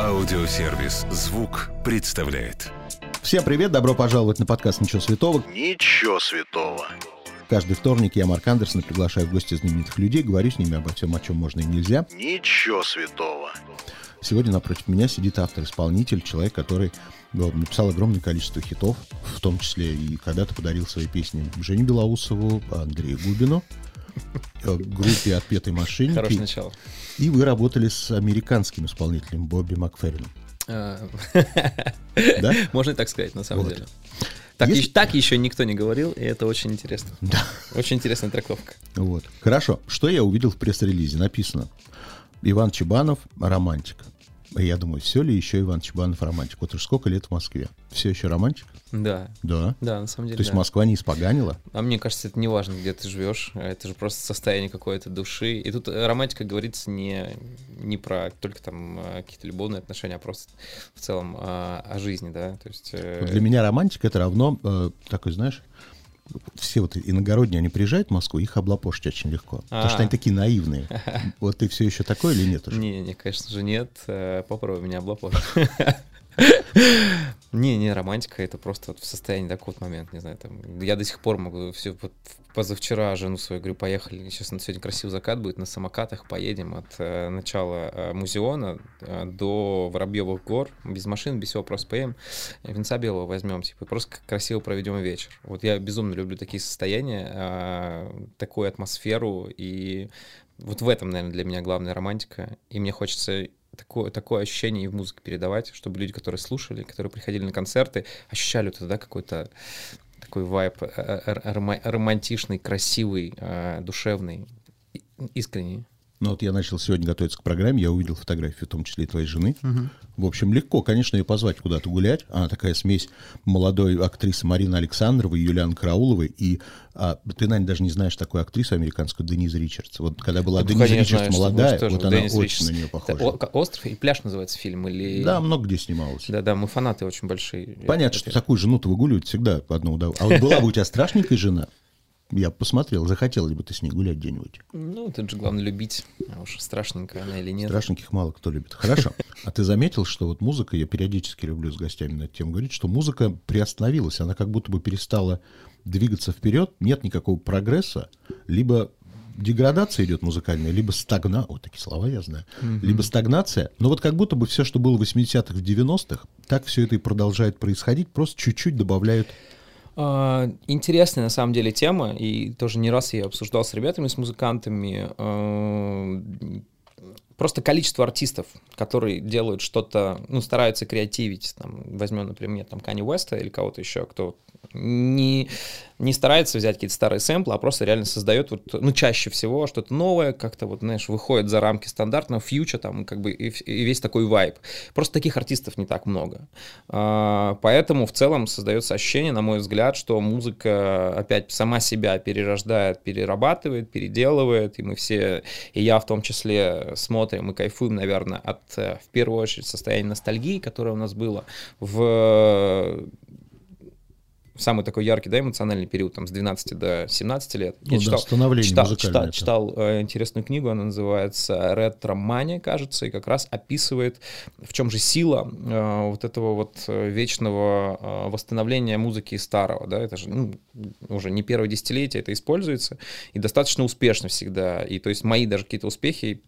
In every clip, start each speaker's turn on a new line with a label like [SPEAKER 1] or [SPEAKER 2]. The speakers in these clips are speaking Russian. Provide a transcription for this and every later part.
[SPEAKER 1] Аудиосервис «Звук» представляет.
[SPEAKER 2] Всем привет, добро пожаловать на подкаст «Ничего святого».
[SPEAKER 3] Ничего святого.
[SPEAKER 2] Каждый вторник я, Марк Андерсон, приглашаю в гости знаменитых людей, говорю с ними обо всем, о чем можно и нельзя.
[SPEAKER 3] Ничего святого.
[SPEAKER 2] Сегодня напротив меня сидит автор-исполнитель, человек, который ну, написал огромное количество хитов, в том числе и когда-то подарил свои песни Жене Белоусову, Андрею Губину, э, группе «Отпетой мошенники».
[SPEAKER 4] Хорошее начало.
[SPEAKER 2] И вы работали с американским исполнителем Бобби Макферрином.
[SPEAKER 4] А,
[SPEAKER 2] Да?
[SPEAKER 4] Можно и так сказать, на самом
[SPEAKER 2] Вот.
[SPEAKER 4] деле. Так,
[SPEAKER 2] Есть-
[SPEAKER 4] ещё- так еще никто не говорил, и это очень интересно.
[SPEAKER 2] Да.
[SPEAKER 4] Очень интересная трактовка.
[SPEAKER 2] Вот. Хорошо. Что я увидел в пресс-релизе? Написано. Иван Чебанов романтик. Я думаю, все ли еще Иван Чебанов романтик? Вот уж сколько лет в Москве? Все еще романтик?
[SPEAKER 4] Да,
[SPEAKER 2] Да.
[SPEAKER 4] да, на самом деле.
[SPEAKER 2] То есть
[SPEAKER 4] да.
[SPEAKER 2] Москва не испоганила?
[SPEAKER 4] А мне кажется, это не важно, где ты живешь, это же просто состояние какой-то души. И тут э, романтика говорится не, не про только там э, какие-то любовные отношения, а просто в целом а, о жизни, да. То есть. э,
[SPEAKER 2] Для меня романтик это равно такой, знаешь, все вот иногородние, они приезжают в Москву, их облапошить очень легко. Потому что
[SPEAKER 4] А.
[SPEAKER 2] они такие наивные. Вот ты все еще такой или нет уже?
[SPEAKER 4] Не, не, конечно же, нет. Э, Попробуй меня облапошить. Не, не, романтика это просто вот в состоянии такой вот момент, не знаю, там, я до сих пор могу все, вот позавчера жену свою говорю, поехали, сейчас на сегодня красивый закат будет, на самокатах поедем от э, начала э, музеона э, до Воробьевых гор, без машин, без всего, просто поедем, венца белого возьмем, типа, просто красиво проведем вечер. Вот я безумно люблю такие состояния, э, такую атмосферу, и вот в этом, наверное, для меня главная романтика, и мне хочется такое, такое ощущение и в музыке передавать, чтобы люди, которые слушали, которые приходили на концерты, ощущали вот это, да, какой-то такой вайб э, э, рома- романтичный, красивый, э, душевный, искренний.
[SPEAKER 2] Ну вот я начал сегодня готовиться к программе, я увидел фотографию, в том числе и твоей жены. В общем, легко, конечно, ее позвать куда-то гулять. Она такая смесь молодой актрисы Марины Александровой, Юлианы Карауловой. И а, ты, наверное, даже не знаешь такую актрису американскую Денис Ричардс. Вот когда была
[SPEAKER 4] Ну,
[SPEAKER 2] Денис Ричардс
[SPEAKER 4] знаю,
[SPEAKER 2] молодая, вот она
[SPEAKER 4] Деннис
[SPEAKER 2] очень
[SPEAKER 4] Ричардс.
[SPEAKER 2] на нее
[SPEAKER 4] Это
[SPEAKER 2] похожа.
[SPEAKER 4] о- как «Остров» и «Пляж» называется фильм? Или...
[SPEAKER 2] Да, много где снималась.
[SPEAKER 4] Да, да, мы фанаты очень большие.
[SPEAKER 2] Понятно, что такую жену-то выгуливать всегда одно удовольствие. А вот была бы у тебя страшненькая жена, я посмотрел, захотела ли бы ты с ней гулять где-нибудь.
[SPEAKER 4] Ну, тут же главное любить, а уж страшненькая она или нет.
[SPEAKER 2] Страшненьких мало кто любит. Хорошо. А ты заметил, что вот музыка, я периодически люблю с гостями на эту тему говорить, что музыка приостановилась, она как будто бы перестала двигаться вперед, нет никакого прогресса, либо деградация идет музыкальная, либо стагна... Вот такие слова я знаю. Либо стагнация. Но вот как будто бы все, что было в 80-х, в 90-х, так все это и продолжает происходить, просто чуть-чуть добавляют
[SPEAKER 4] Интересная на самом деле тема, и тоже не раз я обсуждал с ребятами, с музыкантами. А, Просто количество артистов, которые делают что-то, ну, стараются креативить, там, возьмем, например, там, Кани Уэста или кого-то еще, кто не, не старается взять какие-то старые сэмплы, а просто реально создает, вот, ну, чаще всего что-то новое, как-то вот, знаешь, выходит за рамки стандартного фьюча, там, как бы, и, и весь такой вайб. Просто таких артистов не так много. А, Поэтому в целом создается ощущение, на мой взгляд, что музыка опять сама себя перерождает, перерабатывает, переделывает, и мы все, и я в том числе, смотрим и кайфуем, наверное, от, э, в первую очередь, состояния ностальгии, которое у нас было в самый такой яркий, да, эмоциональный период, там, с 12 до 17 лет.
[SPEAKER 2] Ну да, становление
[SPEAKER 4] читал,
[SPEAKER 2] музыкальное
[SPEAKER 4] читал,
[SPEAKER 2] это.
[SPEAKER 4] читал, э, интересную книгу, она называется «Ретромания», кажется, и как раз описывает, в чем же сила э, вот этого вот э, вечного э, восстановления музыки старого, да, это же ну, уже не первое десятилетие это используется, и достаточно успешно всегда, и то есть мои даже какие-то успехи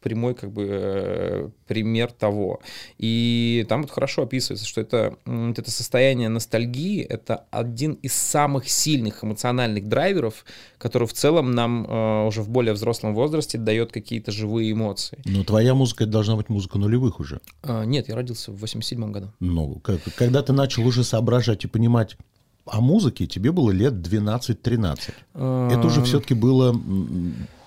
[SPEAKER 4] прямой как бы э, пример того. И там вот хорошо описывается, что это, вот это состояние ностальгии, это один из самых сильных эмоциональных драйверов, который в целом нам э, уже в более взрослом возрасте дает какие-то живые эмоции.
[SPEAKER 2] Но твоя музыка это должна быть музыка нулевых уже.
[SPEAKER 4] А, нет, я родился в 87 году.
[SPEAKER 2] Ну, как- когда ты начал уже соображать и понимать о музыке, тебе было лет 12-13. Это уже все-таки было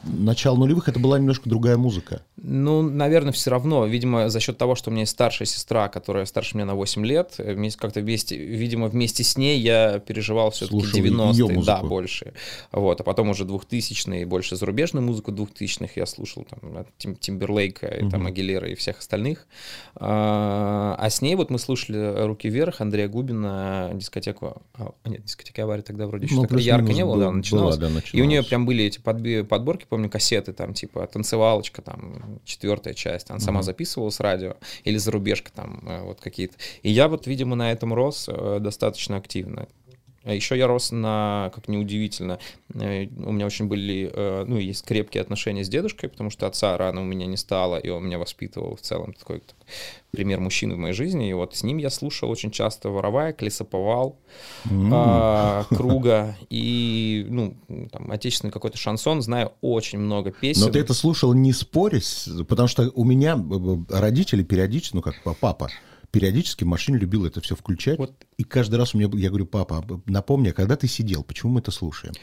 [SPEAKER 2] м, начало нулевых, это была немножко другая музыка.
[SPEAKER 4] Ну, наверное, все равно. Видимо, за счет того, что у меня есть старшая сестра, которая старше меня на 8 лет, э, вместе, как-то вместе, видимо, вместе с ней я переживал все-таки
[SPEAKER 2] Слушал её
[SPEAKER 4] 90-е,
[SPEAKER 2] музыку.
[SPEAKER 4] да, больше. Вот, а потом уже 2000-е, больше зарубежную музыку 2000-х я слушал, там, Тим- Тимберлейка, и, там, Агилера и всех остальных. А, а с ней вот мы слушали «Руки вверх» Андрея Губина, дискотеку... а, нет, дискотека аварии тогда вроде еще
[SPEAKER 2] Ну,
[SPEAKER 4] такая ярко не было,
[SPEAKER 2] был-
[SPEAKER 4] да, начиналась.
[SPEAKER 2] была, да,
[SPEAKER 4] И у нее прям были эти подборки, помню, кассеты, там, типа, танцевалочка, там, там четвертая часть, она сама записывала с радио или зарубежка там э, вот какие-то. И я вот, видимо, на этом рос э, достаточно активно. А еще я рос на, как неудивительно, э, у меня очень были, э, ну, есть крепкие отношения с дедушкой, потому что отца рано у меня не стало, и он меня воспитывал в целом такой так, пример мужчины в моей жизни. И вот с ним я слушал очень часто «Воровая», «Лесоповал», mm. а, «Круга» и, ну, там, отечественный какой-то шансон. Знаю очень много песен.
[SPEAKER 2] Но ты это слушал не спорясь, потому что у меня э, родители периодически, ну, как папа, периодически в машине любил это все включать. Вот. И каждый раз у меня, я говорю, папа, напомни, а когда ты сидел, почему мы это слушаем?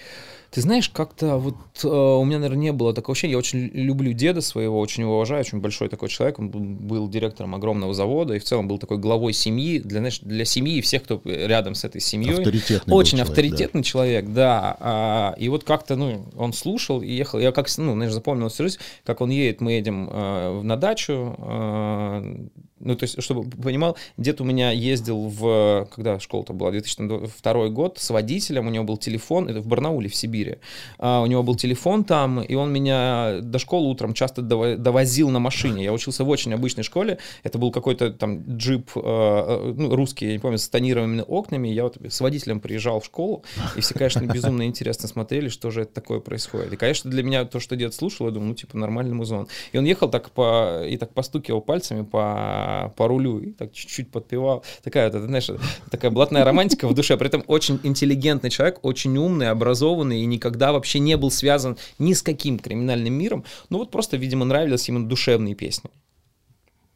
[SPEAKER 4] Ты знаешь, как-то вот э, у меня, наверное, не было такого ощущения. Я очень люблю деда своего, очень его уважаю, очень большой такой человек. Он был директором огромного завода и в целом был такой главой семьи. Для, знаешь, для семьи и всех, кто рядом с этой семьей.
[SPEAKER 2] Авторитетный
[SPEAKER 4] Очень
[SPEAKER 2] человек,
[SPEAKER 4] авторитетный да. человек, да. А, и вот как-то, ну, он слушал и ехал. Я как, ну, знаешь, запомнил всю жизнь, как он едет, мы едем э, на дачу. Э, ну, то есть, чтобы понимал, дед у меня ездил в, когда школа-то была, 2002 год, с водителем, у него был телефон, это в Барнауле, в Сибири. А, у него был телефон там, и он меня до школы утром часто довозил на машине. Я учился в очень обычной школе. Это был какой-то там джип э, э, ну, русский, я не помню, с тонированными окнами. Я вот с водителем приезжал в школу, и все, конечно, безумно интересно смотрели, что же это такое происходит. И, конечно, для меня то, что дед слушал, я думаю, ну, типа, нормальный музон. И он ехал так по, и так постукивал пальцами по, по рулю, и так чуть-чуть подпевал. Такая, вот, знаешь, такая блатная романтика в душе. При этом очень интеллигентный человек, очень умный, образованный и никогда вообще не был связан ни с каким криминальным миром. Ну вот просто, видимо, нравились ему душевные песни.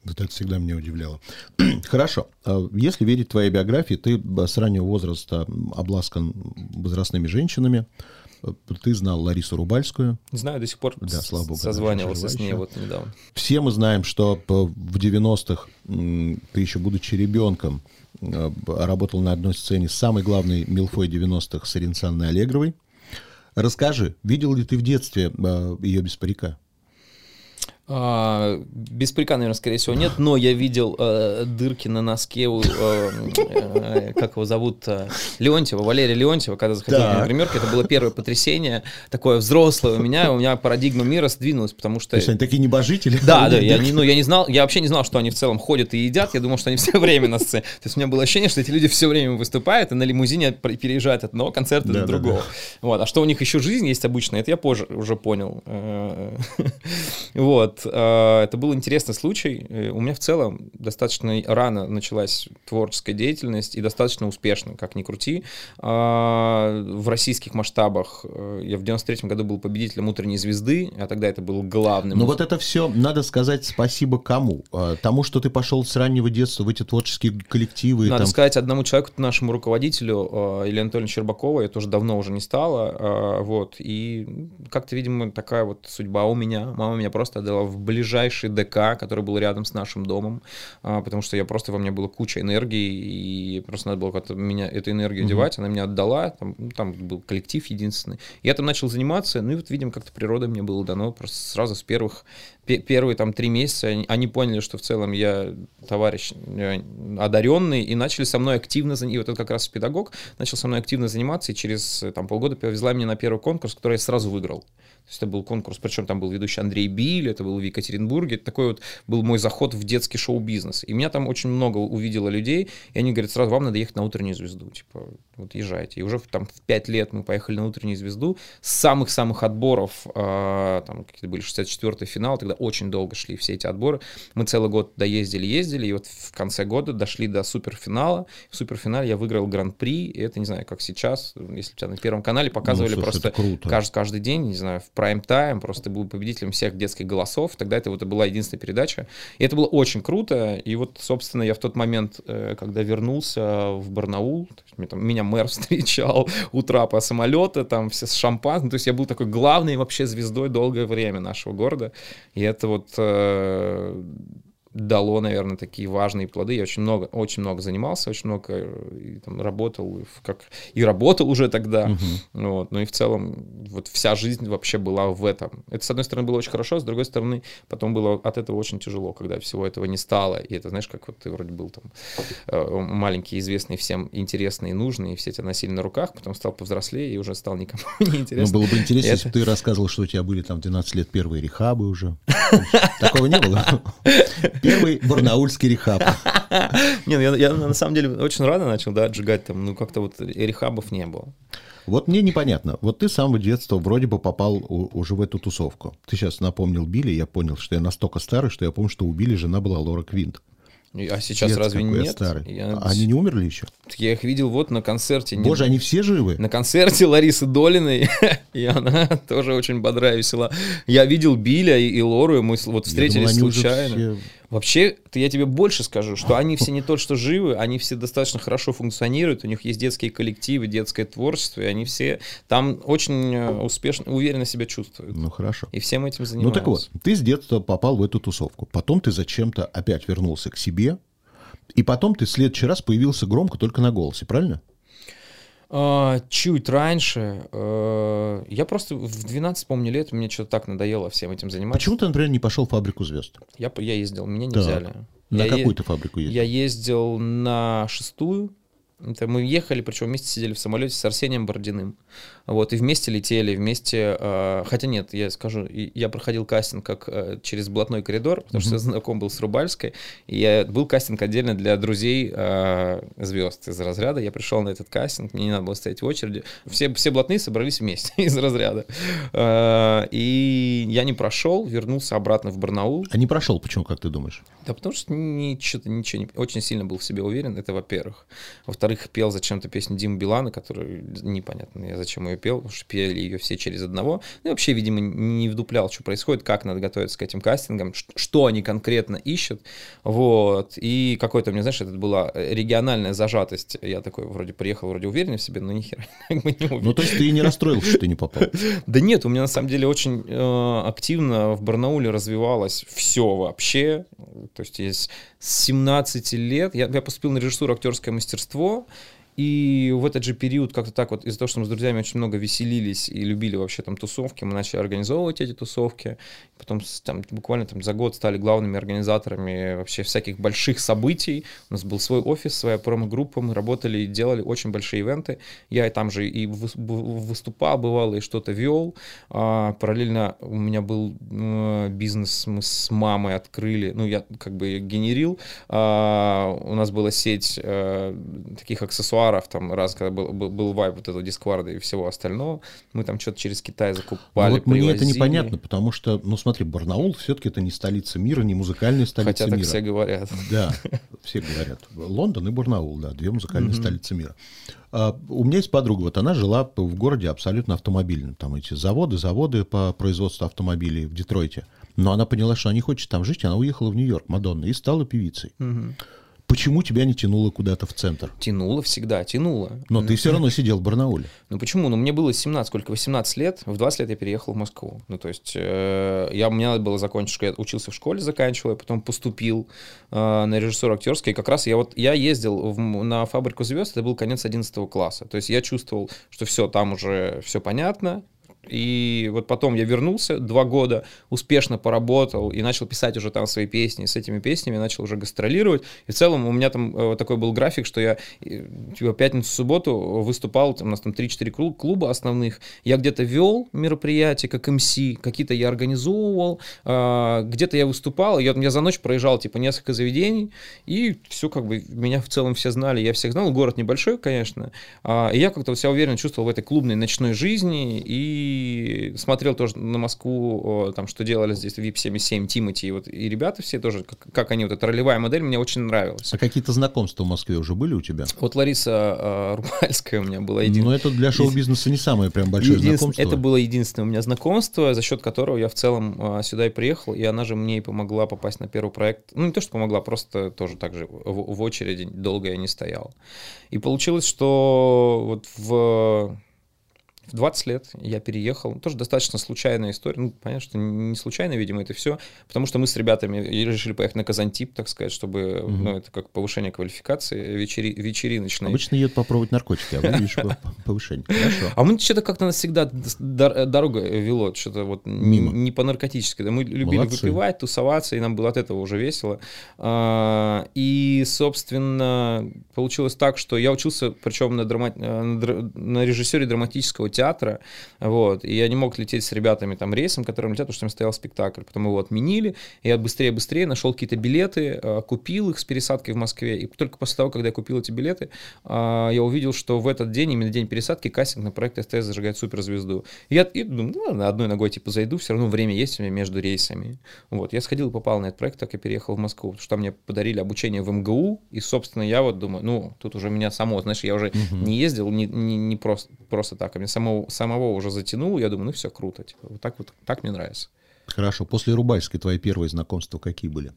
[SPEAKER 2] Вот это всегда меня удивляло. Хорошо. А если верить твоей биографии, ты с раннего возраста обласкан возрастными женщинами. Ты знал Ларису Рубальскую.
[SPEAKER 4] Знаю до сих пор. Да, слава богу. Созванивался с ней вот недавно.
[SPEAKER 2] Все мы знаем, что в 90-х ты еще будучи ребенком работал на одной сцене с самой главной милфой 90-х с Аллегровой. Расскажи, видел ли ты в детстве э, ее без парика?
[SPEAKER 4] А, без парика, наверное, скорее всего, нет, но я видел э, дырки на носке у, э, э, как его зовут, э, Леонтьева, Валерия Леонтьева, когда заходил да. на гримерку, это было первое потрясение, такое взрослое у меня, у меня парадигма мира сдвинулась, потому что...
[SPEAKER 2] То есть они такие небожители?
[SPEAKER 4] Да, да, я, не, ну, я не знал, я вообще не знал, что они в целом ходят и едят, я думал, что они все время на сцене. То есть у меня было ощущение, что эти люди все время выступают и на лимузине переезжают от одного концерта да, до другого. Да, да. Вот. А что у них еще жизнь есть обычно, это я позже уже понял. Э, вот. Вот, э, это был интересный случай. Э, у меня в целом достаточно рано началась творческая деятельность и достаточно успешно, как ни крути. А, в российских масштабах э, я в 93 году был победителем «Утренней звезды», а тогда это был главным.
[SPEAKER 2] Но вот это все, надо сказать спасибо кому? Тому, что ты пошел с раннего детства в эти творческие коллективы?
[SPEAKER 4] Надо там... сказать одному человеку, нашему руководителю, Елене Анатольевне Щербаковой, это уже давно уже не стало, вот, и как-то, видимо, такая вот судьба у меня. Мама меня просто отдала в ближайший ДК, который был рядом с нашим домом, а, потому что я просто во мне была куча энергии, и просто надо было как-то меня эту энергию mm-hmm. девать, она меня отдала, там, ну, там был коллектив единственный. Я там начал заниматься, ну и вот, видимо, как-то природа мне было дано просто сразу с первых, первые там три месяца они, они поняли, что в целом я товарищ э, одаренный, и начали со мной активно, и вот это как раз педагог, начал со мной активно заниматься, и через там полгода повезла меня на первый конкурс, который я сразу выиграл. То есть это был конкурс, причем там был ведущий Андрей Биль, это был в Екатеринбурге. Это такой вот был мой заход в детский шоу-бизнес. И меня там очень много увидело людей, и они говорят, сразу вам надо ехать на утреннюю звезду. Типа, вот езжайте. И уже там в 5 лет мы поехали на утреннюю звезду. С самых-самых отборов, э, там какие-то были 64-й финал, тогда очень долго шли все эти отборы. Мы целый год доездили, ездили, и вот в конце года дошли до суперфинала. В суперфинале я выиграл гран-при, и это, не знаю, как сейчас, если тебя на Первом канале показывали ну, слушай, просто каждый, каждый день, не знаю, в прайм-тайм, просто был победителем всех детских голосов. Тогда это вот была единственная передача. И это было очень круто. И вот, собственно, я в тот момент, э, когда вернулся в Барнаул, меня, там, меня мэр встречал у трапа самолета, там все с шампанским. То есть я был такой главной вообще звездой долгое время нашего города. И это вот э, дало, наверное, такие важные плоды. Я очень много, очень много занимался, очень много э, и, там, работал, и, как, и работал уже тогда.
[SPEAKER 2] Мгм.
[SPEAKER 4] Вот. Ну и в целом вот вся жизнь вообще была в этом. Это, с одной стороны, было очень хорошо, с другой стороны, потом было от этого очень тяжело, когда всего этого не стало. И это, знаешь, как вот ты вроде был там э, маленький, известный всем, интересный и нужный, и все тебя носили на руках, потом стал повзрослее и уже стал никому не
[SPEAKER 2] Ну,
[SPEAKER 4] интересно.
[SPEAKER 2] было бы интересно,
[SPEAKER 4] Это-
[SPEAKER 2] если бы ты рассказывал, что у тебя были там в 12 лет первые рехабы уже. Такого не было? Первый барнаульский рехаб.
[SPEAKER 4] Не, ну я, я на самом деле очень рано начал, да, отжигать там, ну как-то вот рехабов не было.
[SPEAKER 2] Вот мне непонятно. Вот ты с самого детства вроде бы попал у- уже в эту тусовку. Ты сейчас напомнил Билли, я понял, что я настолько старый, что я помню, что у Билли жена была Лора Квинт.
[SPEAKER 4] А сейчас
[SPEAKER 2] Пец
[SPEAKER 4] разве
[SPEAKER 2] я
[SPEAKER 4] нет?
[SPEAKER 2] старый.
[SPEAKER 4] Я,
[SPEAKER 2] А Они не умерли еще?
[SPEAKER 4] я их видел вот на концерте. не-
[SPEAKER 2] Боже, они все живы?
[SPEAKER 4] На концерте Ларисы Долиной, и она тоже очень бодрая, весела. Я видел Биля и, и Лору, и мы вот встретились
[SPEAKER 2] думал,
[SPEAKER 4] случайно.
[SPEAKER 2] все-
[SPEAKER 4] Вообще, то я тебе больше скажу, что они все не то что живы, они все достаточно хорошо функционируют, у них есть детские коллективы, детское творчество, и они все там очень э, успешно, уверенно себя чувствуют.
[SPEAKER 2] Ну, хорошо.
[SPEAKER 4] И всем этим
[SPEAKER 2] Ну
[SPEAKER 4] занимаются.
[SPEAKER 2] так вот, ты с детства попал в эту тусовку. Потом ты зачем-то опять вернулся к себе. И потом ты в следующий раз появился громко только на голосе, правильно?
[SPEAKER 4] А, чуть раньше. э, я просто в 12, помню, лет мне что-то так надоело всем этим заниматься.
[SPEAKER 2] Почему ты, например, не пошел в фабрику звезд?
[SPEAKER 4] Я, я ездил, меня не
[SPEAKER 2] Так.
[SPEAKER 4] взяли.
[SPEAKER 2] На
[SPEAKER 4] Я е-
[SPEAKER 2] какую ты фабрику ездил?
[SPEAKER 4] Я ездил на шестую. Это мы ехали, причем вместе сидели в самолете с Арсением Бородиным. Вот, и вместе летели, вместе... э, хотя нет, я скажу, я проходил кастинг как э, через блатной коридор, потому что я знаком был с Рубальской. И я, был кастинг отдельно для друзей э, звезд из разряда. Я пришел на этот кастинг, мне не надо было стоять в очереди. Все, все блатные собрались вместе из разряда. Э, и я не прошел, вернулся обратно в Барнаул.
[SPEAKER 2] А не прошел, почему, как ты думаешь?
[SPEAKER 4] Да потому что ничего, ничего не... Очень сильно был в себе уверен, это во-первых. Во-вторых, пел зачем-то песню Димы Билана, которую непонятно, я зачем ее пел, потому что пели ее все через одного. Ну и вообще, видимо, не вдуплял, что происходит, как надо готовиться к этим кастингам, что они конкретно ищут. Вот. И какой-то, мне, знаешь, это была региональная зажатость. Я такой вроде приехал, вроде уверенный в себе, но нихера как бы не уверен.
[SPEAKER 2] Ну, то есть ты и не расстроился, что ты не попал.
[SPEAKER 4] Да нет, у меня на самом деле очень э, активно в Барнауле развивалось все вообще. То есть я с 17 лет, я, я поступил на режиссуру актерское мастерство, и в этот же период как-то так вот, из-за того, что мы с друзьями очень много веселились и любили вообще там тусовки, мы начали организовывать эти тусовки. Потом там, буквально там, за год стали главными организаторами вообще всяких больших событий. У нас был свой офис, своя промо-группа, мы работали и делали очень большие ивенты. Я и там же и выступал, бывало, и что-то вел. А, параллельно у меня был э, бизнес, мы с мамой открыли, ну, я как бы генерил. А, у нас была сеть э, таких аксессуаров, там, раз, когда был, был, был вайп вот этого дискварда и всего остального, мы там что-то через Китай
[SPEAKER 2] Ну,
[SPEAKER 4] закупали,
[SPEAKER 2] вот мне это
[SPEAKER 4] привозили.
[SPEAKER 2] непонятно, потому что, ну смотри, Барнаул все-таки это не столица мира, не музыкальная столица
[SPEAKER 4] Хотя так
[SPEAKER 2] мира.
[SPEAKER 4] все говорят.
[SPEAKER 2] Да, все говорят. Лондон и Барнаул, да, две музыкальные столицы мира. А, у меня есть подруга, вот она жила в городе абсолютно автомобильном. Там эти заводы, заводы по производству автомобилей в Детройте. Но она поняла, что она не хочет там жить, она уехала в Нью-Йорк, Мадонна, и стала певицей. Почему тебя не тянуло куда-то в центр?
[SPEAKER 4] Тянуло всегда, тянуло.
[SPEAKER 2] Но ты все равно сидел в Барнауле.
[SPEAKER 4] Ну почему? Ну мне было 17, сколько, 18 лет, в 20 лет я переехал в Москву. Ну то есть э, я, мне надо было закончить, я учился в школе, заканчивал, я потом поступил э, на режиссур актерский. И как раз я вот, я ездил в на фабрику звезд, это был конец 11 класса. То есть я чувствовал, что все, там уже все понятно, и вот потом я вернулся, два года успешно поработал и начал писать уже там свои песни. С этими песнями начал уже гастролировать. И в целом у меня там э, такой был график, что я э, типа, пятницу-субботу выступал, там, у нас там 3-4 клу- клуба основных. Я где-то вел мероприятия как МС, какие-то я организовывал, а, где-то я выступал. Я, я за ночь проезжал типа несколько заведений, и все как бы меня в целом все знали, я всех знал. Город небольшой, конечно. А, и я как-то себя уверенно чувствовал в этой клубной ночной жизни и смотрел тоже на Москву, там, что делали здесь VIP 77, Тимати, и вот и ребята все тоже, как, как они, вот эта ролевая модель мне очень нравилась.
[SPEAKER 2] А какие-то знакомства в Москве уже были у тебя?
[SPEAKER 4] Вот Лариса э, Рубальская у меня была единственная.
[SPEAKER 2] Но это для шоу-бизнеса не самое прям большое
[SPEAKER 4] Единствен-
[SPEAKER 2] знакомство.
[SPEAKER 4] Это было единственное у меня знакомство, за счет которого я в целом а, сюда и приехал, и она же мне и помогла попасть на первый проект. Ну, не то, что помогла, просто тоже так же в, в очереди долго я не стоял. И получилось, что вот в В 20 лет я переехал. Тоже достаточно случайная история. Ну, понятно, что не случайно, видимо, это все. Потому что мы с ребятами решили поехать на Казантип, так сказать, чтобы, угу. ну, это как повышение квалификации вечери, вечериночной.
[SPEAKER 2] Обычно едут попробовать наркотики, а вы видишь повышение. Хорошо.
[SPEAKER 4] А мы что-то как-то нас всегда дорога вело, что-то вот Мимо. не по наркотически. Мы любили Молодцы. выпивать, тусоваться, и нам было от этого уже весело. А, и, собственно, получилось так, что я учился, причем на, драма... на режиссере драматического театра, вот, и я не мог лететь с ребятами там рейсом, которым летят, потому что там стоял спектакль, потом его отменили, и я быстрее-быстрее нашел какие-то билеты, а, купил их с пересадкой в Москве, и только после того, когда я купил эти билеты, а, я увидел, что в этот день, именно день пересадки, кастинг на проект СТС зажигает суперзвезду. И я и думаю, ну ладно, одной ногой типа зайду, все равно время есть у меня между рейсами. Вот, я сходил и попал на этот проект, так и переехал в Москву, потому что мне подарили обучение в МГУ, и, собственно, я вот думаю, ну, тут уже меня само, знаешь, я уже угу. не ездил, не, не, не просто, просто так, а меня самого, самого уже затянуло, я думаю, ну все, круто, типа, вот так вот, так мне нравится.
[SPEAKER 2] Хорошо, после Рубайской твои первые знакомства какие были?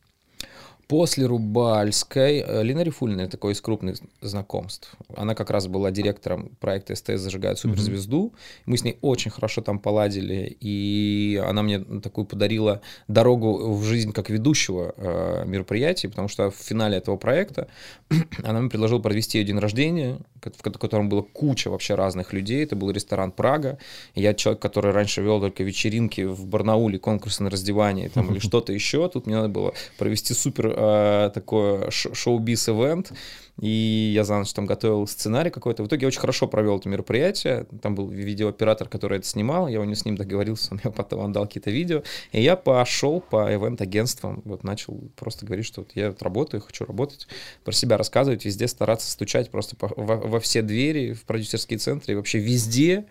[SPEAKER 4] После Рубальской э, Лина Рифульна, такой из крупных знакомств. Она как раз была директором проекта СТС «Зажигает суперзвезду». Mm-hmm. Мы с ней очень хорошо там поладили, и она мне такую подарила дорогу в жизнь как ведущего э, мероприятия, потому что в финале этого проекта она мне предложила провести ее день рождения, в котором было куча вообще разных людей. Это был ресторан «Прага». Я человек, который раньше вел только вечеринки в Барнауле, конкурсы на раздевание там, или что-то еще. Тут мне надо было провести супер э, такое шоу-биз-эвент. И я за ночь там готовил сценарий какой-то. В итоге я очень хорошо провел это мероприятие. Там был видеооператор, который это снимал. Я у него с ним договорился, он мне потом отдал какие-то видео. И я пошел по ивент-агентствам. Вот начал просто говорить, что вот я вот работаю, хочу работать. Про себя рассказывать, везде стараться стучать просто по, во, во все двери, в продюсерские центры и вообще везде.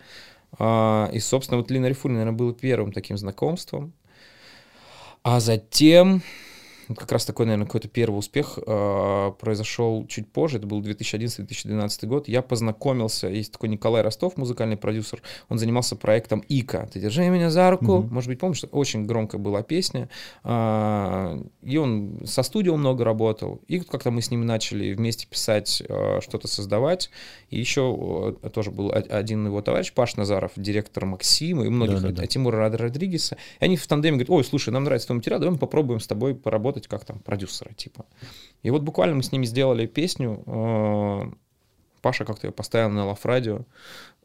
[SPEAKER 4] А, и, собственно, вот Лина Рифуль, наверное, был первым таким знакомством. А затем как раз такой, наверное, какой-то первый успех э, произошел чуть позже, это был 2011-2012 год. Я познакомился, есть такой Николай Ростов, музыкальный продюсер, он занимался проектом «Ика». «Ты держи меня за руку». Mm-hmm. Может быть, помнишь, очень громкая была песня. Э, и он со студией много работал. И как-то мы с ним начали вместе писать, э, что-то создавать. И еще э, тоже был один его товарищ, Паш Назаров, директор Максима и многих, да, да, да. Тимура Родригеса. И они в тандеме говорят, ой, слушай, нам нравится твой материал, давай мы попробуем с тобой поработать работать как там продюсера типа. И вот буквально мы с ними сделали песню. Э, Паша как-то ее поставил на Лав Радио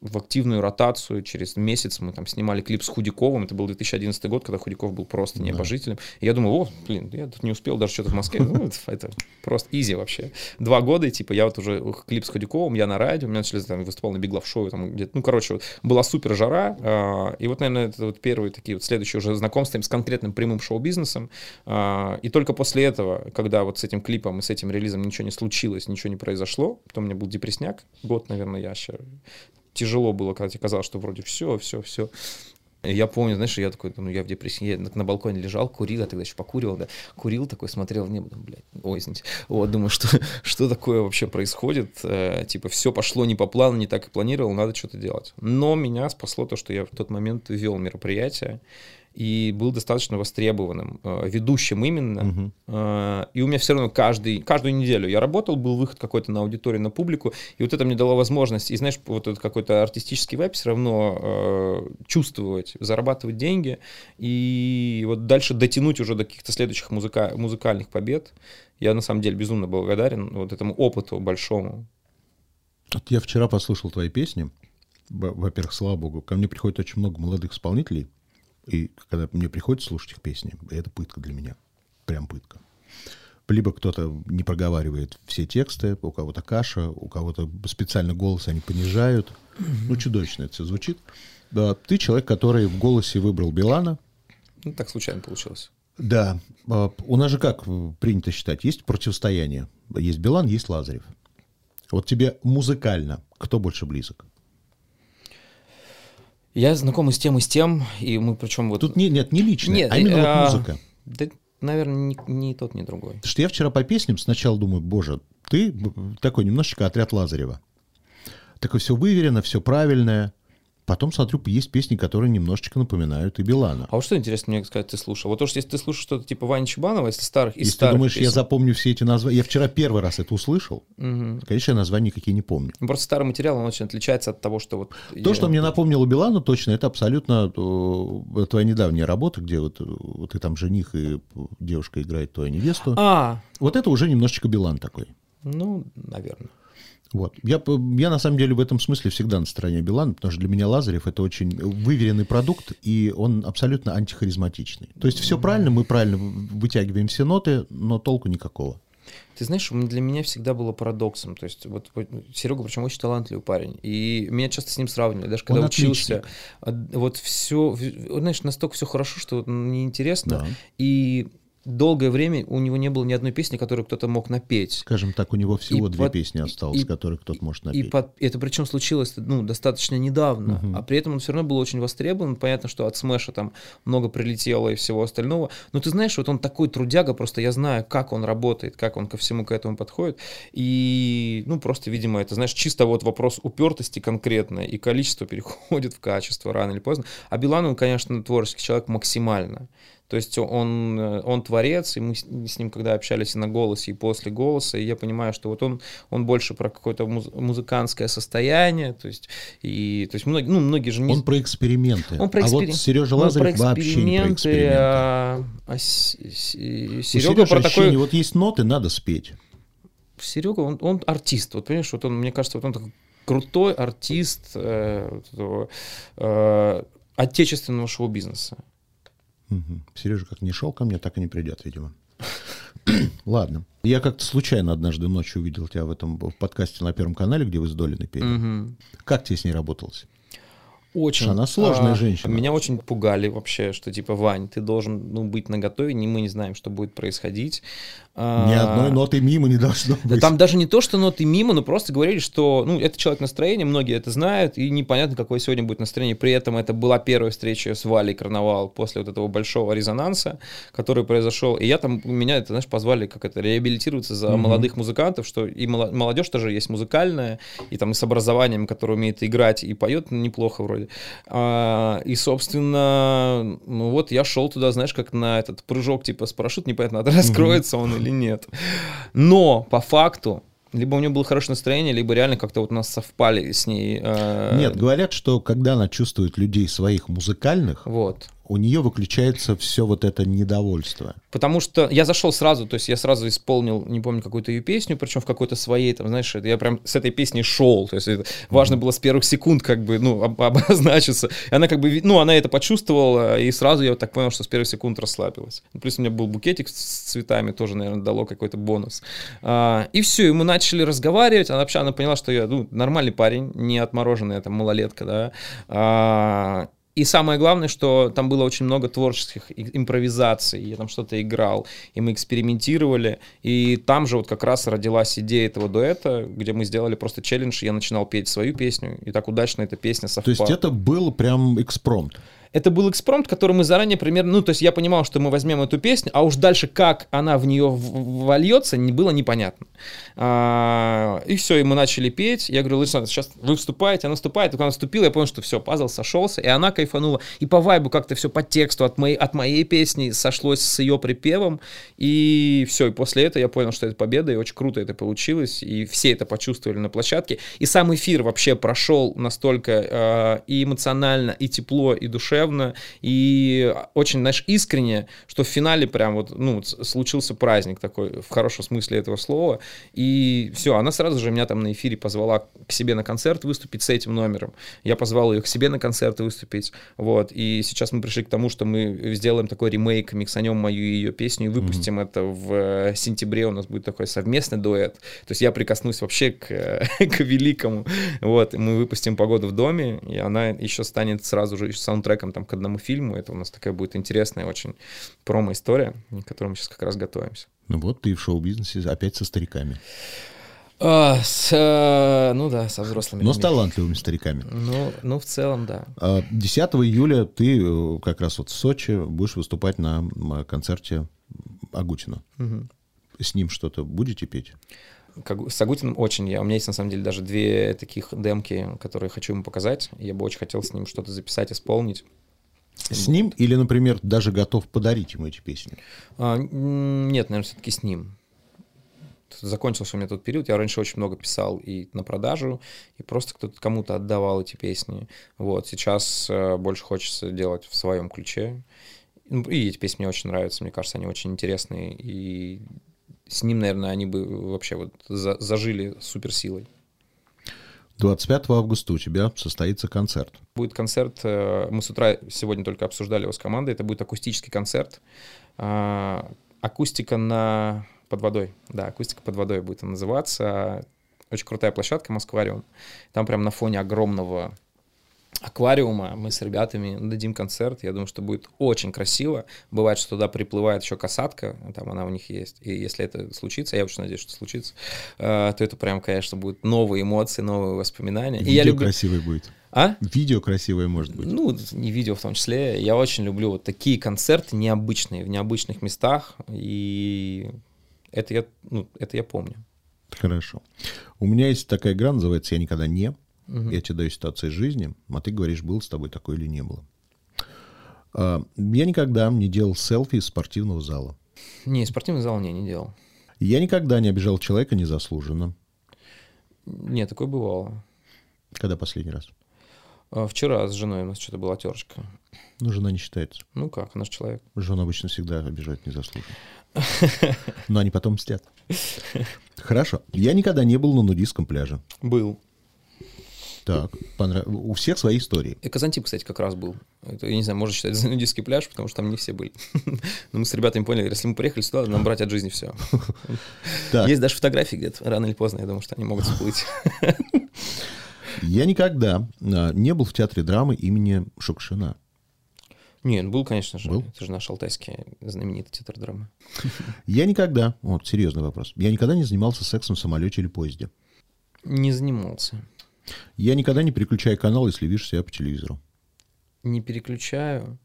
[SPEAKER 4] в активную ротацию. Через месяц мы там снимали клип с Худяковым. Это был 2011 год, когда Худяков был просто небожителем. И я думаю, о, блин, я тут не успел даже что-то в Москве. Ну, это просто изи вообще. Два года, и типа, я вот уже клип с Худяковым, я на радио, у меня начали там выступал на Биглав шоу, там где-то, ну, короче, вот, была супер жара. А, и вот, наверное, это вот первые такие вот следующие уже знакомства с конкретным прямым шоу-бизнесом. А, и только после этого, когда вот с этим клипом и с этим релизом ничего не случилось, ничего не произошло, потом у меня был депресняк, год, наверное, я еще тяжело было, когда тебе казалось, что вроде все, все, все. Я помню, знаешь, я такой, ну, я в депрессии, я на, балконе лежал, курил, я тогда еще покуривал, да, курил такой, смотрел в небо, там, блядь, ой, извините, вот, думаю, что, что такое вообще происходит, э, типа, все пошло не по плану, не так и планировал, надо что-то делать. Но меня спасло то, что я в тот момент вел мероприятие, и был достаточно востребованным, э, ведущим именно. Угу. И у меня все равно каждый, каждую неделю я работал, был выход какой-то на аудиторию, на публику, и вот это мне дало возможность, и знаешь, вот этот какой-то артистический вайп все равно э, чувствовать, зарабатывать деньги, и вот дальше дотянуть уже до каких-то следующих музыка, музыкальных побед. Я на самом деле безумно благодарен вот этому опыту большому.
[SPEAKER 2] Я вчера послушал твои песни. Во-первых, слава богу, ко мне приходит очень много молодых исполнителей, и когда мне приходится слушать их песни, это пытка для меня. Прям пытка. Либо кто-то не проговаривает все тексты, у кого-то каша, у кого-то специально голос они понижают. Ну, чудовищно это все звучит. Да, ты человек, который в голосе выбрал Билана.
[SPEAKER 4] Ну, так случайно получилось.
[SPEAKER 2] Да. А, у нас же как принято считать? Есть противостояние. Есть Билан, есть Лазарев. Вот тебе музыкально кто больше близок?
[SPEAKER 4] Я знаком и с тем, и с тем, и мы причем вот...
[SPEAKER 2] Тут не, нет, не личное, нет, а именно а, вот музыка.
[SPEAKER 4] Да, наверное, ни, ни тот, ни другой.
[SPEAKER 2] Потому что я вчера по песням сначала думаю, боже, ты такой немножечко отряд Лазарева. Такое все выверено, все правильное. Потом смотрю, есть песни, которые немножечко напоминают и Билана.
[SPEAKER 4] А вот что интересно мне сказать, ты слушал? Вот то, что если ты слушаешь что-то типа Вани Чебанова, если старых из
[SPEAKER 2] Если ты
[SPEAKER 4] старых
[SPEAKER 2] думаешь, я
[SPEAKER 4] песен,
[SPEAKER 2] запомню все эти названия... Я вчера первый раз это услышал.
[SPEAKER 4] Мгм.
[SPEAKER 2] Конечно, я названия никакие не помню.
[SPEAKER 4] Ну, Просто старый материал, он очень отличается от того, что вот...
[SPEAKER 2] То,
[SPEAKER 4] я-
[SPEAKER 2] что мне напомнило Билана, точно, это абсолютно э, твоя недавняя работа, где вот, э, вот ты там жених и девушка играет твою невесту.
[SPEAKER 4] А,
[SPEAKER 2] Вот это уже немножечко Билан такой.
[SPEAKER 4] ну, наверное.
[SPEAKER 2] Вот. Я, я на самом деле в этом смысле всегда на стороне Билана, потому что для меня Лазарев это очень выверенный продукт, и он абсолютно антихаризматичный. То есть все правильно, мы правильно вытягиваем все ноты, но толку никакого.
[SPEAKER 4] Ты знаешь, для меня всегда было парадоксом. То есть, вот, Серега, причем очень талантливый парень. И меня часто с ним сравнивали, даже когда
[SPEAKER 2] Он
[SPEAKER 4] учился.
[SPEAKER 2] отличник.
[SPEAKER 4] А, Вот все, знаешь, настолько все хорошо, что неинтересно.
[SPEAKER 2] Да.
[SPEAKER 4] И долгое время у него не было ни одной песни, которую кто-то мог напеть.
[SPEAKER 2] Скажем так, у него всего
[SPEAKER 4] И
[SPEAKER 2] две
[SPEAKER 4] под-
[SPEAKER 2] песни осталось,
[SPEAKER 4] и-
[SPEAKER 2] которые кто-то может
[SPEAKER 4] И
[SPEAKER 2] напеть.
[SPEAKER 4] под- это причем случилось ну, достаточно недавно,
[SPEAKER 2] Мгм.
[SPEAKER 4] а при этом он все равно был очень востребован. Понятно, что от Смэша там много прилетело и всего остального. Но ты знаешь, вот он такой трудяга, просто я знаю, как он работает, как он ко всему к этому подходит. И, ну, просто, видимо, это, знаешь, чисто вот вопрос упертости конкретно, и количество переходит в качество рано или поздно. А Билан, он, конечно, творческий человек максимально. То есть он, он творец, и мы с ним когда общались и на голосе, и после голоса, и я понимаю, что вот он, он больше про какое-то муз- музыкантское состояние, то есть, и, то есть многие, ну, многие же не...
[SPEAKER 2] Он про эксперименты.
[SPEAKER 4] Он про
[SPEAKER 2] А вот Сережа
[SPEAKER 4] ну,
[SPEAKER 2] Лазарев
[SPEAKER 4] про
[SPEAKER 2] вообще не про эксперименты.
[SPEAKER 4] а, а С- С- Серега про
[SPEAKER 2] ощущение, вот есть ноты, надо спеть.
[SPEAKER 4] Серега, он, он артист, вот понимаешь, вот он, мне кажется, вот он такой крутой артист э, этого, э, отечественного шоу-бизнеса.
[SPEAKER 2] Сережа как не шел ко мне, так и не придет, видимо. Ладно. Я как-то случайно однажды ночью увидел тебя в этом в подкасте на Первом канале, где вы с Долиной пели.
[SPEAKER 4] Мгм.
[SPEAKER 2] Как тебе с ней работалось?
[SPEAKER 4] Очень.
[SPEAKER 2] Она сложная
[SPEAKER 4] а,
[SPEAKER 2] женщина.
[SPEAKER 4] Меня очень пугали вообще, что типа, Вань, ты должен ну, быть наготове, не, мы не знаем, что будет происходить. А,
[SPEAKER 2] Ни одной ноты мимо не должно
[SPEAKER 4] Да
[SPEAKER 2] быть.
[SPEAKER 4] там даже не то, что ноты мимо, но просто говорили, что ну, это человек настроения, многие это знают, и непонятно, какое сегодня будет настроение. При этом это была первая встреча с Валей Карнавал после вот этого большого резонанса, который произошел. И я там, меня это, знаешь, позвали как это, реабилитироваться за
[SPEAKER 2] Мгм.
[SPEAKER 4] молодых музыкантов, что и моло- молодежь тоже есть музыкальная, и там и с образованием, которая умеет играть и поет неплохо вроде. А, и, собственно, ну вот я шел туда, знаешь, как на этот прыжок типа с парашют, непонятно, раскроется он или нет. Но по факту либо у нее было хорошее настроение, либо реально как-то вот у нас совпали с ней. э,
[SPEAKER 2] Нет, говорят, что когда она чувствует людей своих музыкальных,
[SPEAKER 4] Вот.
[SPEAKER 2] У нее выключается все вот это недовольство.
[SPEAKER 4] Потому что я зашел сразу, то есть я сразу исполнил, не помню, какую-то ее песню, причем в какой-то своей, там, знаешь, я прям с этой песней шел, то есть это важно было с первых секунд как бы, ну, об- обозначиться. И она как бы, ну, она это почувствовала, и сразу я вот так понял, что с первых секунд расслабилась. Ну, Плюс у меня был букетик с цветами, тоже, наверное, дало какой-то бонус. А, и все, и мы начали разговаривать, она вообще, она поняла, что я, ну, нормальный парень, не отмороженная там малолетка, да. А, и самое главное, что там было очень много творческих импровизаций, я там что-то играл, и мы экспериментировали, и там же вот как раз родилась идея этого дуэта, где мы сделали просто челлендж, я начинал петь свою песню, и так удачно эта песня
[SPEAKER 2] То
[SPEAKER 4] совпала.
[SPEAKER 2] есть это был прям экспромт.
[SPEAKER 4] Это был экспромт, который мы заранее примерно, ну, то есть я понимал, что мы возьмем эту песню, а уж дальше как она в нее вольется, не было непонятно. А, и все, и мы начали петь. Я говорю, Александр, сейчас вы вступаете, она вступает. Только она вступила, я понял, что все, пазл сошелся, и она кайфанула. И по вайбу как-то все по тексту от моей, от моей песни сошлось с ее припевом. И все, и после этого я понял, что это победа, и очень круто это получилось, и все это почувствовали на площадке. И сам эфир вообще прошел настолько э, и эмоционально, и тепло, и душевно, и очень, знаешь, искренне, что в финале прям вот, ну, случился праздник такой, в хорошем смысле этого слова. И все, она сразу же меня там на эфире позвала к себе на концерт выступить с этим номером. Я позвал ее к себе на концерт выступить. Вот. И сейчас мы пришли к тому, что мы сделаем такой ремейк, миксанем мою ее песню и выпустим это в э, сентябре. У нас будет такой совместный дуэт. То есть я прикоснусь вообще к, э, к великому. Вот. Мы выпустим «Погоду в доме», и она еще станет сразу же саундтреком там, к одному фильму. Это у нас такая будет интересная очень промо-история, к которой мы сейчас как раз готовимся.
[SPEAKER 2] Ну вот ты в шоу-бизнесе опять со стариками.
[SPEAKER 4] А, с, э, ну да, со взрослыми.
[SPEAKER 2] Но с талантливыми стариками.
[SPEAKER 4] Ну, ну, в целом, да.
[SPEAKER 2] А 10 июля ты э, как раз вот в Сочи будешь выступать на концерте Агутина.
[SPEAKER 4] Мгм.
[SPEAKER 2] С ним что-то будете петь?
[SPEAKER 4] Как- С Агутиным очень. Я, у меня есть, на самом деле, даже две таких демки, которые хочу ему показать. Я бы очень хотел с ним что-то записать, исполнить.
[SPEAKER 2] С ним или, например, даже готов подарить ему эти песни?
[SPEAKER 4] А, нет, наверное, все-таки с ним. Закончился у меня тот период. Я раньше очень много писал и на продажу, и просто кто-то кому-то отдавал эти песни. Вот сейчас э, больше хочется делать в своем ключе. Ну, И эти песни мне очень нравятся. Мне кажется, они очень интересные. И с ним, наверное, они бы вообще вот за- зажили суперсилой.
[SPEAKER 2] 25 августа у тебя состоится концерт.
[SPEAKER 4] Будет концерт, э, мы с утра сегодня только обсуждали его с командой, это будет акустический концерт. А, Акустика на под водой, да, акустика под водой будет называться. Очень крутая площадка Москвариум. Там прям на фоне огромного аквариума мы с ребятами дадим концерт. Я думаю, что будет очень красиво. Бывает, что туда приплывает еще касатка, там она у них есть. И если это случится, я очень надеюсь, что случится, э, то это прям, конечно, будут новые эмоции, новые воспоминания. И
[SPEAKER 2] Видео
[SPEAKER 4] я люблю...
[SPEAKER 2] красивое будет.
[SPEAKER 4] А?
[SPEAKER 2] Видео красивое может быть.
[SPEAKER 4] Ну, не видео в том числе. Я очень люблю вот такие концерты необычные, в необычных местах. И это я, ну, это я помню.
[SPEAKER 2] Хорошо. У меня есть такая игра, называется «Я никогда не». Я тебе даю ситуации из жизни, а ты говоришь, был с тобой такое или не было. А, Я никогда не делал селфи из спортивного зала.
[SPEAKER 4] Не, спортивный зал не, не делал.
[SPEAKER 2] Я никогда не обижал человека незаслуженно.
[SPEAKER 4] Нет, такое бывало.
[SPEAKER 2] Когда последний раз?
[SPEAKER 4] А, Вчера с женой у нас что-то была терочка.
[SPEAKER 2] Ну, жена не считается.
[SPEAKER 4] Ну как, наш человек.
[SPEAKER 2] Жену обычно всегда обижают незаслуженно. Но они потом мстят. Хорошо. Я никогда не был на нудистском пляже.
[SPEAKER 4] Был.
[SPEAKER 2] Так, понрав- у всех свои истории.
[SPEAKER 4] И Казантип, кстати, как раз был. Это, я не знаю, можно считать за нудистский пляж, потому что там не все были. Но мы с ребятами поняли, если мы приехали сюда, нам брать от жизни все. Есть даже фотографии где-то, рано или поздно, я думаю, что они могут всплыть.
[SPEAKER 2] я никогда а, не был в театре драмы имени Шукшина.
[SPEAKER 4] Нет, был, конечно же.
[SPEAKER 2] Был?
[SPEAKER 4] Это же наш алтайский знаменитый театр драмы.
[SPEAKER 2] Я никогда, вот серьезный вопрос, я никогда не занимался сексом в самолете или поезде.
[SPEAKER 4] Не занимался.
[SPEAKER 2] Я никогда не переключаю канал, если вижу себя по телевизору.
[SPEAKER 4] Не переключаю.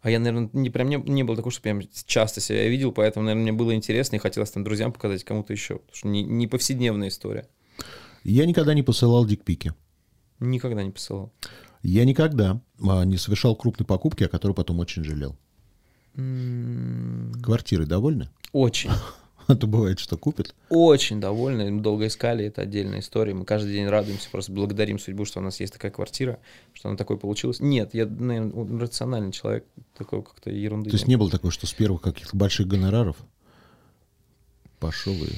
[SPEAKER 4] А я, наверное, не, прям не, не было такого, что прям часто себя видел, поэтому, наверное, мне было интересно и хотелось там друзьям показать кому-то еще. Потому что не, не повседневная история.
[SPEAKER 2] Я никогда не посылал дикпики.
[SPEAKER 4] Никогда не посылал.
[SPEAKER 2] Я никогда а, не совершал крупной покупки, о которой потом очень жалел.
[SPEAKER 4] М,
[SPEAKER 2] Квартиры довольны?
[SPEAKER 4] Очень.
[SPEAKER 2] А то бывает, что купят.
[SPEAKER 4] Очень довольны. Мы долго искали, это отдельная история. Мы каждый день радуемся, просто благодарим судьбу, что у нас есть такая квартира, что она такой получилась. Нет, я, наверное, рациональный человек, такой как-то ерунды.
[SPEAKER 2] То есть не было такого, что с первых каких-то больших гонораров пошел и...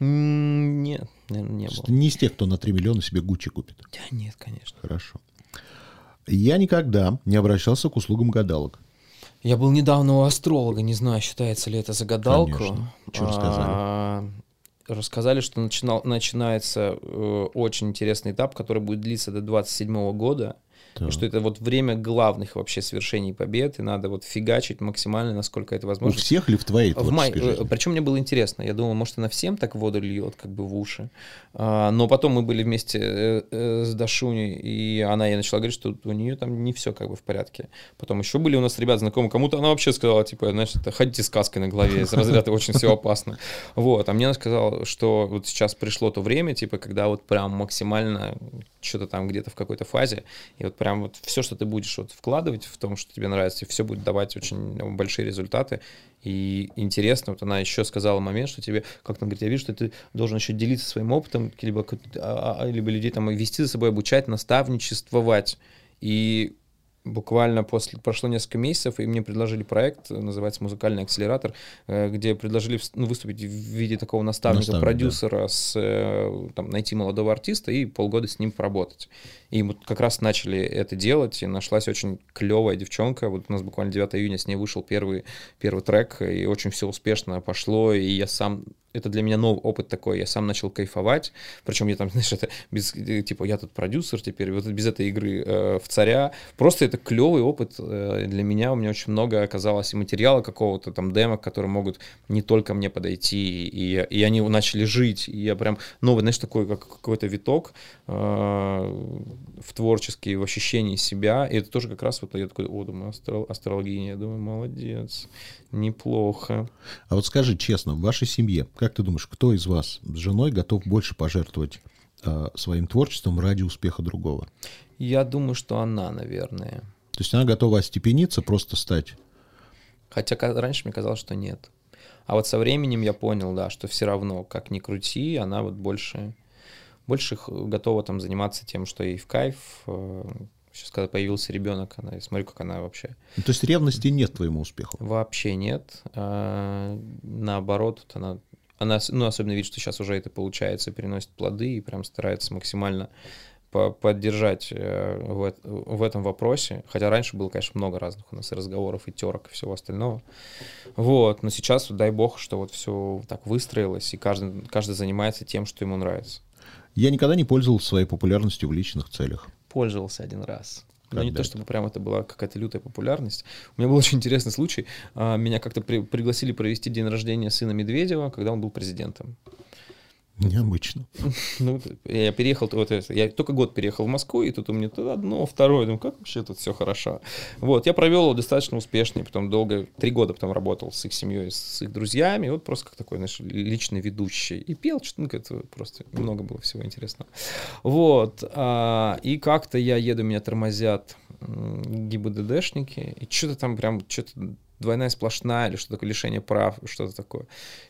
[SPEAKER 4] Нет, наверное, не было.
[SPEAKER 2] не из тех, кто на 3 миллиона себе Гуччи купит.
[SPEAKER 4] Да, нет, конечно.
[SPEAKER 2] Хорошо. Я никогда не обращался к услугам гадалок.
[SPEAKER 4] Я был недавно у астролога, не знаю, считается ли это за гадалку.
[SPEAKER 2] Конечно. Чё
[SPEAKER 4] А, Рассказали, что начинал, начинается э, очень интересный этап, который будет длиться до 27 года.
[SPEAKER 2] Так.
[SPEAKER 4] И что это вот время главных вообще свершений побед, и надо вот фигачить максимально, насколько это
[SPEAKER 2] У
[SPEAKER 4] возможно.
[SPEAKER 2] всех ли в твоей
[SPEAKER 4] В май...
[SPEAKER 2] жизни?
[SPEAKER 4] Причем мне было интересно. Я думал, может, она всем так воду льет, как бы в уши. А, но потом мы были вместе э, э, с Дашуней, и она ей начала говорить, что у нее там не все как бы в порядке. Потом еще были у нас ребята знакомые, кому-то она вообще сказала, типа, знаешь, это ходите с сказкой на голове, из разряда очень все опасно. Вот, а мне она сказала, что вот сейчас пришло то время, типа, когда вот прям максимально что-то там где-то в какой-то фазе, и вот прям вот все, что ты будешь вот вкладывать в том, что тебе нравится, все будет давать очень большие результаты. И интересно, вот она еще сказала момент, что тебе, как она говорит, я вижу, что ты должен еще делиться своим опытом, либо, как- а- а- либо людей там вести за собой, обучать, наставничествовать. И буквально после прошло несколько месяцев, и мне предложили проект, э, называется «Музыкальный акселератор», э, где предложили ну, выступить в виде такого наставника,
[SPEAKER 2] Наставник,
[SPEAKER 4] продюсера, с, э, там, найти молодого артиста и полгода с ним поработать. И вот как раз начали это делать, и нашлась очень клевая девчонка. Вот у нас буквально 9 июня с ней вышел первый, первый трек, и очень все успешно пошло, и я сам это для меня новый опыт такой. Я сам начал кайфовать. Причем я там, знаешь, это без, э, типа, я тут продюсер теперь, вот без этой игры э, в царя. Просто это клевый опыт э, для меня. У меня очень много оказалось и материала какого-то там демок, которые могут не только мне подойти, и, и они начали жить. И я прям новый, знаешь, такой как какой-то виток э, в творческий, в ощущении себя. И это тоже как раз вот я такой, о, думаю, астро- астрологиня. Я думаю, молодец, неплохо.
[SPEAKER 2] А вот скажи честно, в вашей семье Как ты думаешь, кто из вас с женой готов больше пожертвовать э, своим творчеством ради успеха другого?
[SPEAKER 4] Я думаю, что она, наверное.
[SPEAKER 2] То есть она готова остепениться, просто стать.
[SPEAKER 4] Хотя раньше мне казалось, что нет. А вот со временем я понял, да, что все равно, как ни крути, она вот больше, больше готова там заниматься тем, что ей в кайф. Сейчас, когда появился ребенок, она, я смотрю, как она вообще
[SPEAKER 2] Ну, то есть ревности нет твоему успеху.
[SPEAKER 4] Вообще нет. А, наоборот, вот она, она, ну, особенно видит, что сейчас уже это получается, переносит плоды и прям старается максимально по- поддержать э, в, в этом вопросе. Хотя раньше было, конечно, много разных у нас и разговоров, и терок, и всего остального. Вот, но сейчас, дай бог, что вот все так выстроилось, и каждый, каждый занимается тем, что ему нравится.
[SPEAKER 2] Я никогда не пользовался своей популярностью в личных целях.
[SPEAKER 4] Пользовался один раз. Но не
[SPEAKER 2] Когда
[SPEAKER 4] то, чтобы прям это была какая-то лютая популярность. У меня был очень интересный случай. А, Меня как-то при- пригласили провести день рождения сына Медведева, когда он был президентом.
[SPEAKER 2] Необычно.
[SPEAKER 4] Ну, я переехал, вот я только год переехал в Москву, и тут у меня то одно, второе, думаю, как вообще тут все хорошо. Вот, я провел достаточно успешно, потом долго, три года потом работал с их семьей, с их друзьями, вот просто как такой, знаешь, личный ведущий. И пел, что-то, ну, это просто много было всего интересного. Вот, а, и как-то я еду, меня тормозят ГИБДДшники, и что-то там прям, что-то двойная сплошная или что-то такое, лишение прав, что-то такое.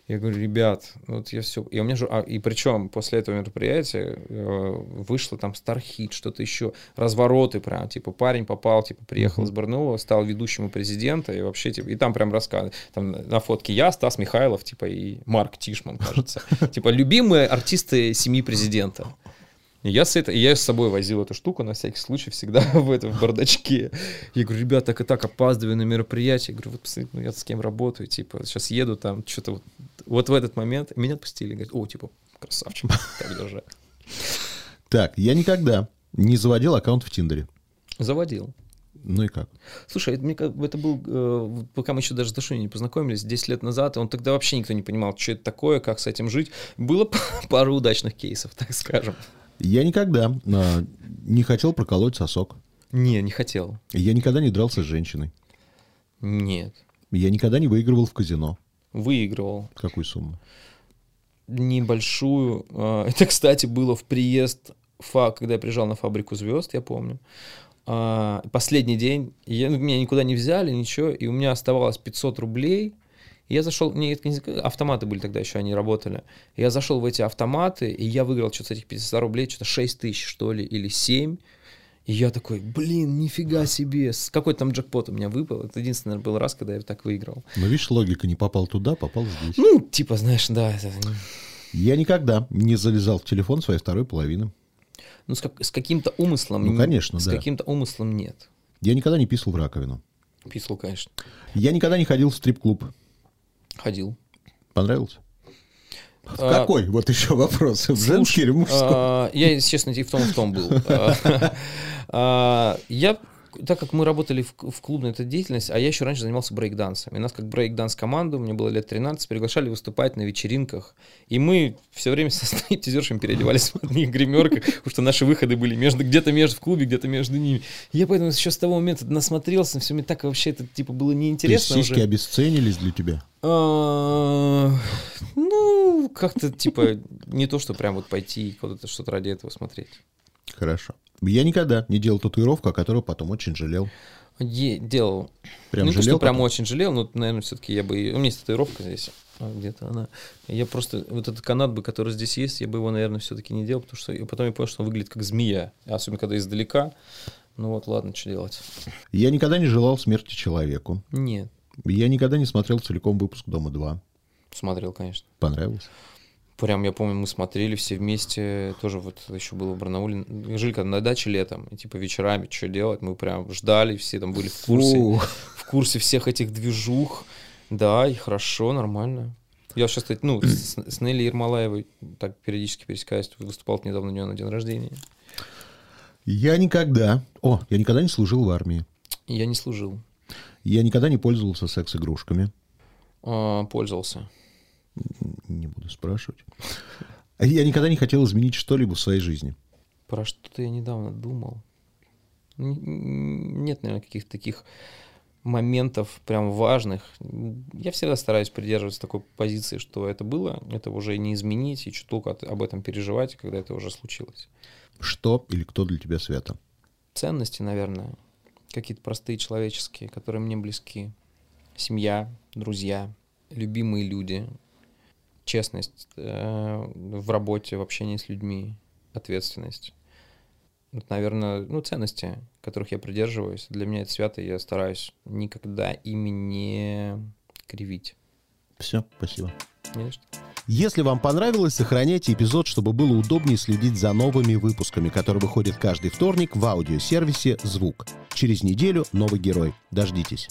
[SPEAKER 4] Я говорю, ребят, ну вот я все... И у меня же... а, и причем после этого мероприятия э, вышло там Стархит, что-то еще, развороты прям, типа парень попал, типа приехал из Барнаула, стал ведущим у президента, и вообще, типа, и там прям рассказывают. Там на фотке я, Стас Михайлов, типа, и Марк Тишман, кажется. Типа, любимые артисты семьи президента. Я с, это, и я с собой возил эту штуку на всякий случай всегда в этом в бардачке. Я говорю, ребят, так и так опаздываю на мероприятие. Я говорю, вот посмотрите, ну я с кем работаю, типа, сейчас еду там, что-то вот, вот в этот момент меня отпустили. Говорят, о, типа, красавчик, так держать.
[SPEAKER 2] Так, я никогда не заводил аккаунт в Тиндере.
[SPEAKER 4] Заводил.
[SPEAKER 2] Ну и как?
[SPEAKER 4] Слушай, это, мне это был, э, пока мы еще даже с Дашуней не познакомились, 10 лет назад, он тогда вообще никто не понимал, что это такое, как с этим жить. Было пару удачных кейсов, так скажем.
[SPEAKER 2] Я никогда а, не хотел проколоть сосок.
[SPEAKER 4] Не, не хотел.
[SPEAKER 2] Я никогда не дрался с женщиной.
[SPEAKER 4] Нет.
[SPEAKER 2] Я никогда не выигрывал в казино.
[SPEAKER 4] Выигрывал.
[SPEAKER 2] Какую сумму?
[SPEAKER 4] небольшую. а, Это, кстати, было в приезд ФА, когда я приезжал на фабрику звезд, я помню. А, Последний день, я, ну, меня никуда не взяли, ничего, и у меня оставалось 500 рублей. Я зашел, не, автоматы были тогда еще, они работали. Я зашел в эти автоматы, и я выиграл что-то с этих 500 рублей, что-то 6 тысяч, что ли, или 7. И я такой, блин, нифига себе, с какой там джекпот у меня выпал. Это единственный был раз, когда я так выиграл.
[SPEAKER 2] Но видишь, логика не попал туда, попал здесь.
[SPEAKER 4] Ну, типа, знаешь, да, это...
[SPEAKER 2] Я никогда не залезал в телефон своей второй половины.
[SPEAKER 4] Ну, с, как- с каким-то умыслом.
[SPEAKER 2] Ну,
[SPEAKER 4] не-
[SPEAKER 2] конечно,
[SPEAKER 4] С
[SPEAKER 2] да.
[SPEAKER 4] каким-то умыслом нет.
[SPEAKER 2] Я никогда не писал в раковину.
[SPEAKER 4] Писал, конечно.
[SPEAKER 2] Я никогда не ходил в стрип-клуб.
[SPEAKER 4] Ходил.
[SPEAKER 2] Понравился? В
[SPEAKER 4] А,
[SPEAKER 2] какой? Вот еще вопрос. В женский или мужской?
[SPEAKER 4] А, Я, если честно, и в том, и в том был. А, Я, так как мы работали в, в клубной этой деятельности, а я еще раньше занимался брейкдансом. И нас как брейкданс команду, мне было лет 13, приглашали выступать на вечеринках. И мы все время со стриптизершами переодевались в одних гримерках, потому что наши выходы были между, где-то между в клубе, где-то между ними. Я поэтому еще с того момента насмотрелся, все мне так вообще это типа было
[SPEAKER 2] То есть
[SPEAKER 4] неинтересно
[SPEAKER 2] сиськи
[SPEAKER 4] уже.
[SPEAKER 2] обесценились для тебя?
[SPEAKER 4] А, Ну, как-то типа не то, что прям вот пойти и куда-то что-то ради этого смотреть.
[SPEAKER 2] Хорошо. Я никогда не делал татуировку, о которой потом очень жалел.
[SPEAKER 4] Е- делал.
[SPEAKER 2] Прям
[SPEAKER 4] ну,
[SPEAKER 2] жалел
[SPEAKER 4] что прям очень жалел, но, наверное, все-таки я бы... У меня есть татуировка здесь, а, где-то она. Я просто... Вот этот канат бы, который здесь есть, я бы его, наверное, все-таки не делал, потому что... И потом я понял, что он выглядит как змея. Особенно, когда издалека. Ну вот, ладно, что делать.
[SPEAKER 2] Я никогда не желал смерти человеку.
[SPEAKER 4] Нет.
[SPEAKER 2] Я никогда не смотрел целиком выпуск «Дома-2».
[SPEAKER 4] Смотрел, конечно.
[SPEAKER 2] Понравилось?
[SPEAKER 4] Прям, я помню, мы смотрели все вместе, тоже вот еще было в Барнауле, жили когда на даче летом, и типа вечерами что делать, мы прям ждали, все там были в курсе,
[SPEAKER 2] Фу.
[SPEAKER 4] в курсе всех этих движух, да, и хорошо, нормально. Я сейчас, кстати, ну, с, с Нелли Ермолаевой так периодически пересекаюсь, выступал недавно у нее на день рождения.
[SPEAKER 2] Я никогда... О, я никогда не служил в армии.
[SPEAKER 4] Я не служил,
[SPEAKER 2] Я никогда не пользовался секс-игрушками.
[SPEAKER 4] а, пользовался.
[SPEAKER 2] Не буду спрашивать. А Я никогда не хотел изменить что-либо в своей жизни.
[SPEAKER 4] Про что-то я недавно думал. Нет, наверное, каких-то таких моментов прям важных. Я всегда стараюсь придерживаться такой позиции, что это было, это уже не изменить, и чуток об этом переживать, когда это уже случилось.
[SPEAKER 5] Что или кто для тебя свято?
[SPEAKER 4] Ценности, наверное, какие-то простые человеческие, которые мне близки. Семья, друзья, любимые люди, честность э, в работе, в общении с людьми, ответственность. Вот, наверное, ну, ценности, которых я придерживаюсь. Для меня это свято, и я стараюсь никогда ими не кривить.
[SPEAKER 5] Все, спасибо.
[SPEAKER 4] Не что.
[SPEAKER 2] Если вам понравилось, сохраняйте эпизод, чтобы было удобнее следить за новыми выпусками, которые выходят каждый вторник в аудиосервисе «Звук». Через неделю новый герой. Дождитесь.